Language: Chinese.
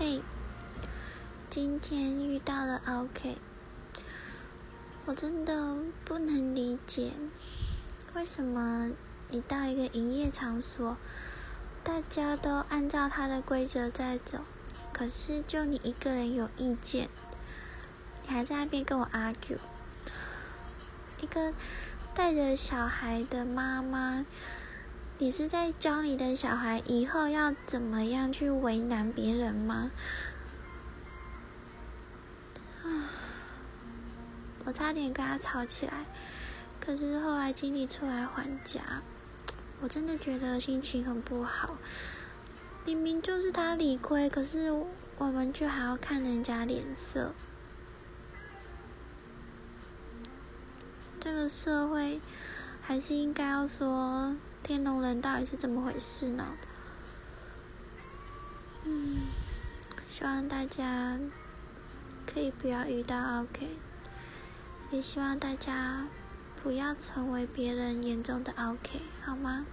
嘿，今天遇到了 OK，我真的不能理解，为什么你到一个营业场所，大家都按照他的规则在走，可是就你一个人有意见，你还在那边跟我 argue，一个带着小孩的妈妈。你是在教你的小孩以后要怎么样去为难别人吗？啊！我差点跟他吵起来，可是后来经理出来还价，我真的觉得心情很不好。明明就是他理亏，可是我们却还要看人家脸色。这个社会还是应该要说。天龙人到底是怎么回事呢？嗯，希望大家可以不要遇到 OK，也希望大家不要成为别人眼中的 OK，好吗？